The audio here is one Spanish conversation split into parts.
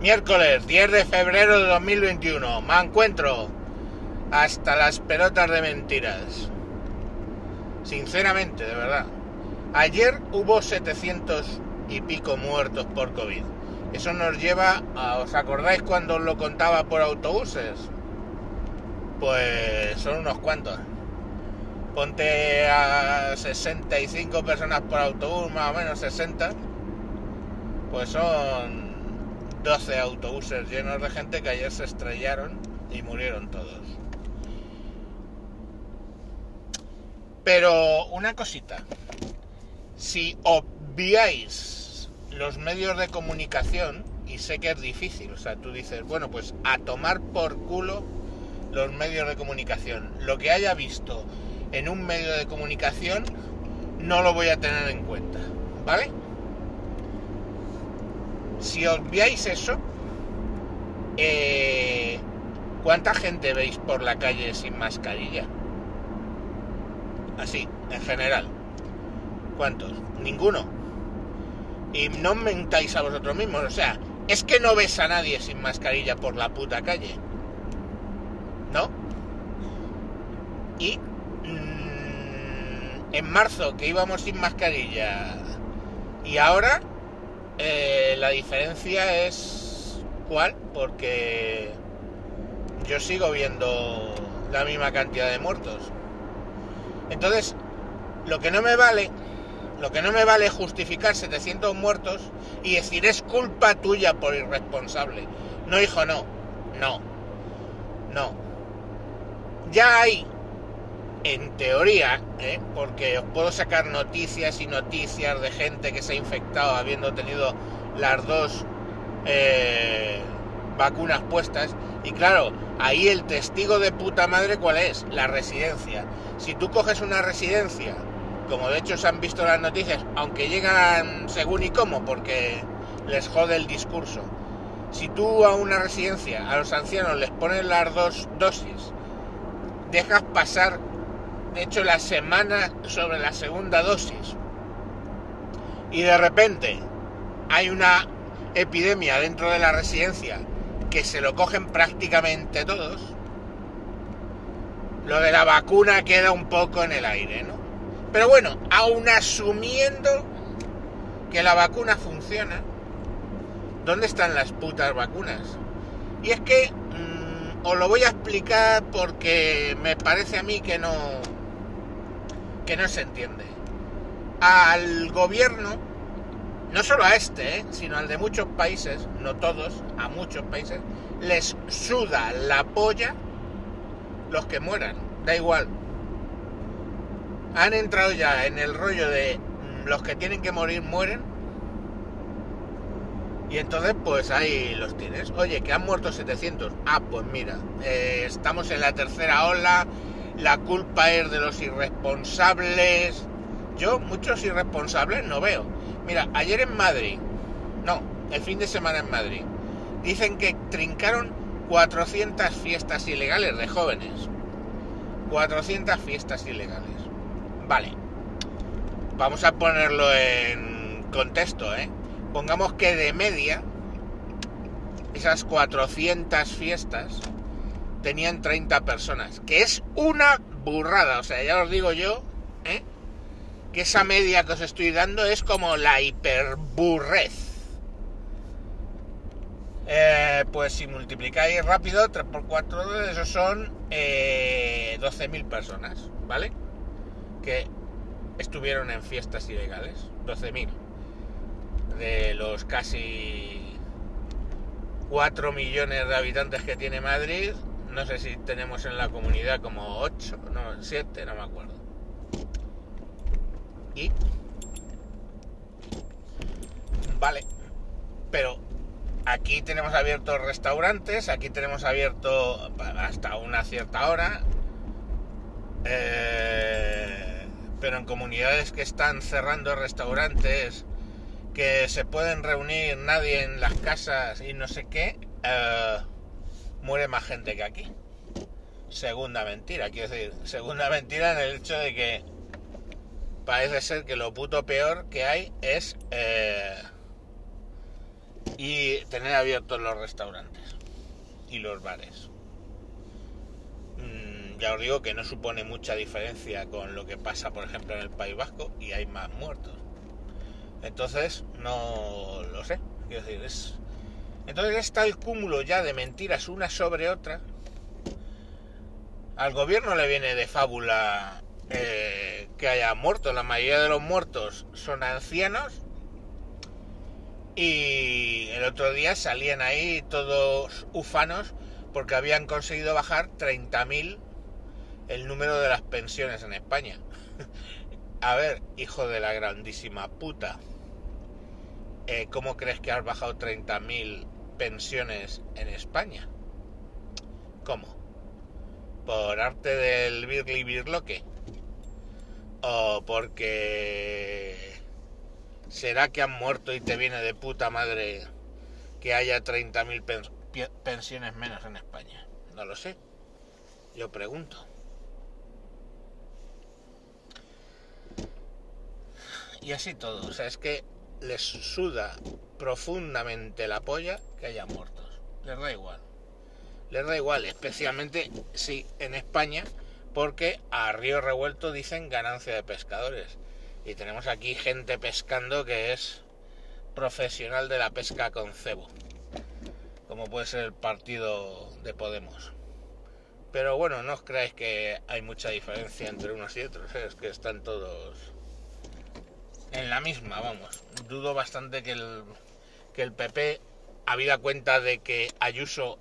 Miércoles 10 de febrero de 2021. Me encuentro hasta las pelotas de mentiras. Sinceramente, de verdad. Ayer hubo 700 y pico muertos por COVID. Eso nos lleva a... ¿Os acordáis cuando os lo contaba por autobuses? Pues son unos cuantos. Ponte a 65 personas por autobús, más o menos 60. Pues son 12 autobuses llenos de gente que ayer se estrellaron y murieron todos. Pero una cosita, si obviáis los medios de comunicación, y sé que es difícil, o sea, tú dices, bueno, pues a tomar por culo los medios de comunicación. Lo que haya visto en un medio de comunicación no lo voy a tener en cuenta, ¿vale? Si obviáis eso, eh, ¿cuánta gente veis por la calle sin mascarilla? Así, en general. ¿Cuántos? Ninguno. Y no mentáis a vosotros mismos, o sea, es que no ves a nadie sin mascarilla por la puta calle. ¿No? Y mm, en marzo que íbamos sin mascarilla y ahora eh, la diferencia es cuál, porque yo sigo viendo la misma cantidad de muertos. Entonces, lo que no me vale, lo que no me vale justificar 700 muertos y decir es culpa tuya por irresponsable. No, hijo, no. No. No. Ya hay en teoría, ¿eh? porque os puedo sacar noticias y noticias de gente que se ha infectado habiendo tenido las dos eh, vacunas puestas. Y claro, ahí el testigo de puta madre, ¿cuál es? La residencia. Si tú coges una residencia, como de hecho se han visto las noticias, aunque llegan según y cómo, porque les jode el discurso. Si tú a una residencia, a los ancianos les pones las dos dosis, dejas pasar hecho la semana sobre la segunda dosis y de repente hay una epidemia dentro de la residencia que se lo cogen prácticamente todos, lo de la vacuna queda un poco en el aire, ¿no? Pero bueno, aún asumiendo que la vacuna funciona, ¿dónde están las putas vacunas? Y es que mm, os lo voy a explicar porque me parece a mí que no que no se entiende. Al gobierno, no solo a este, ¿eh? sino al de muchos países, no todos, a muchos países, les suda la polla los que mueran, da igual. Han entrado ya en el rollo de mm, los que tienen que morir mueren. Y entonces pues ahí los tienes. Oye, que han muerto 700. Ah, pues mira, eh, estamos en la tercera ola, la culpa es de los irresponsables. Yo muchos irresponsables no veo. Mira, ayer en Madrid, no, el fin de semana en Madrid, dicen que trincaron 400 fiestas ilegales de jóvenes. 400 fiestas ilegales. Vale. Vamos a ponerlo en contexto, ¿eh? Pongamos que de media, esas 400 fiestas tenían 30 personas, que es una burrada, o sea, ya os digo yo, ¿eh? que esa media que os estoy dando es como la hiperburrez. Eh, pues si multiplicáis rápido, 3 por 4, eso son eh, 12.000 personas, ¿vale? Que estuvieron en fiestas ilegales, 12.000. De los casi 4 millones de habitantes que tiene Madrid, no sé si tenemos en la comunidad como 8, no, 7, no me acuerdo. Y... Vale, pero aquí tenemos abiertos restaurantes, aquí tenemos abierto hasta una cierta hora, eh, pero en comunidades que están cerrando restaurantes, que se pueden reunir nadie en las casas y no sé qué, eh, muere más gente que aquí. Segunda mentira, quiero decir, segunda mentira en el hecho de que parece ser que lo puto peor que hay es eh, y tener abiertos los restaurantes y los bares. Mm, ya os digo que no supone mucha diferencia con lo que pasa, por ejemplo, en el País Vasco y hay más muertos. Entonces, no lo sé. Quiero decir, es... Entonces está el cúmulo ya de mentiras una sobre otra. Al gobierno le viene de fábula eh, que haya muertos. La mayoría de los muertos son ancianos. Y el otro día salían ahí todos ufanos porque habían conseguido bajar 30.000 el número de las pensiones en España. A ver, hijo de la grandísima puta, eh, ¿cómo crees que has bajado 30.000 pensiones en España? ¿Cómo? ¿Por arte del birli birloque? ¿O porque será que han muerto y te viene de puta madre que haya 30.000 pensiones menos en España? No lo sé. Yo pregunto. y así todo. O sea, es que les suda profundamente la polla que haya muertos. Les da igual. Les da igual, especialmente si en España, porque a río revuelto dicen ganancia de pescadores. Y tenemos aquí gente pescando que es profesional de la pesca con cebo. Como puede ser el partido de Podemos. Pero bueno, no os creáis que hay mucha diferencia entre unos y otros, ¿eh? es que están todos en la misma, vamos. Dudo bastante que el, que el PP, habida cuenta de que Ayuso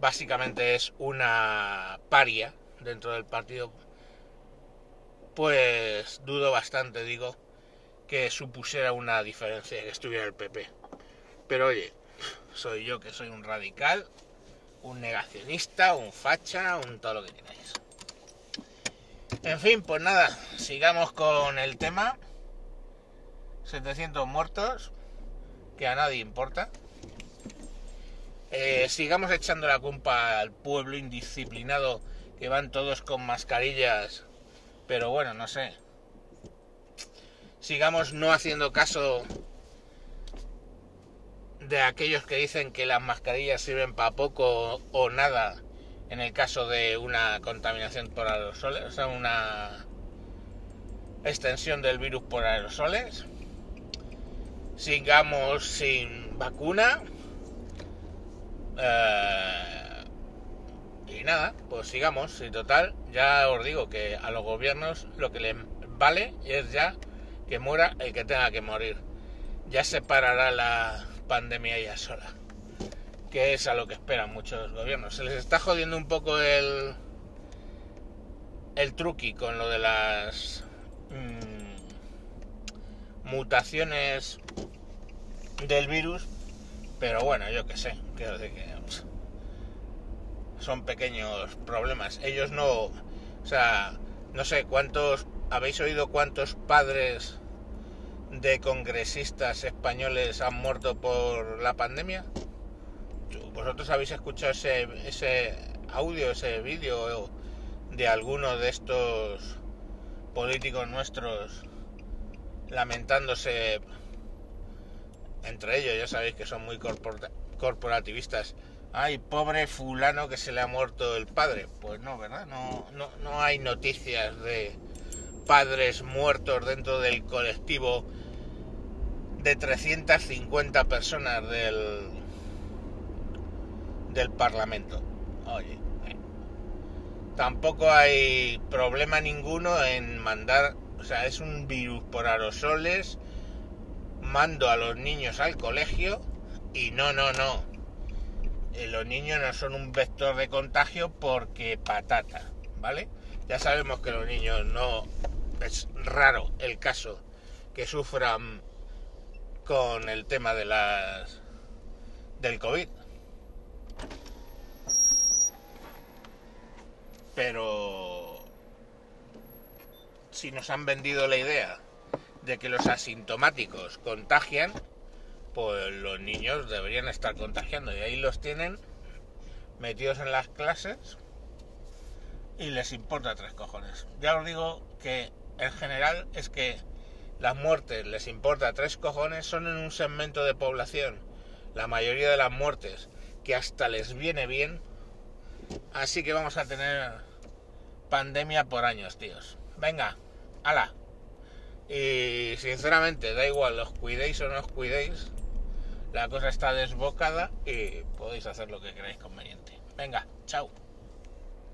básicamente es una paria dentro del partido, pues dudo bastante, digo, que supusiera una diferencia que estuviera el PP. Pero oye, soy yo que soy un radical, un negacionista, un facha, un todo lo que queráis. En fin, pues nada, sigamos con el tema. 700 muertos, que a nadie importa. Eh, sigamos echando la culpa al pueblo indisciplinado que van todos con mascarillas, pero bueno, no sé. Sigamos no haciendo caso de aquellos que dicen que las mascarillas sirven para poco o nada en el caso de una contaminación por aerosoles, o sea, una extensión del virus por aerosoles sigamos sin vacuna. Eh, y nada, pues sigamos. Y total, ya os digo que a los gobiernos lo que les vale es ya que muera el que tenga que morir. Ya se parará la pandemia ya sola. Que es a lo que esperan muchos gobiernos. Se les está jodiendo un poco el, el truqui con lo de las mm, mutaciones del virus, pero bueno, yo que sé, quiero que son pequeños problemas. Ellos no, o sea, no sé cuántos, habéis oído cuántos padres de congresistas españoles han muerto por la pandemia. ¿Vosotros habéis escuchado ese, ese audio, ese vídeo de alguno de estos políticos nuestros lamentándose entre ellos ya sabéis que son muy corporativistas. Ay, pobre fulano que se le ha muerto el padre. Pues no, ¿verdad? No, no, no hay noticias de padres muertos dentro del colectivo de 350 personas del, del Parlamento. Oye, eh. tampoco hay problema ninguno en mandar, o sea, es un virus por aerosoles mando a los niños al colegio y no, no, no. Eh, los niños no son un vector de contagio porque patata, ¿vale? Ya sabemos que los niños no... Es raro el caso que sufran con el tema de las... del COVID. Pero... Si nos han vendido la idea de que los asintomáticos contagian, pues los niños deberían estar contagiando y ahí los tienen metidos en las clases y les importa tres cojones. Ya os digo que en general es que las muertes les importa tres cojones son en un segmento de población la mayoría de las muertes, que hasta les viene bien. Así que vamos a tener pandemia por años, tíos. Venga, ala. Y sinceramente, da igual, os cuidéis o no os cuidéis. La cosa está desbocada y podéis hacer lo que queráis conveniente. Venga, chao.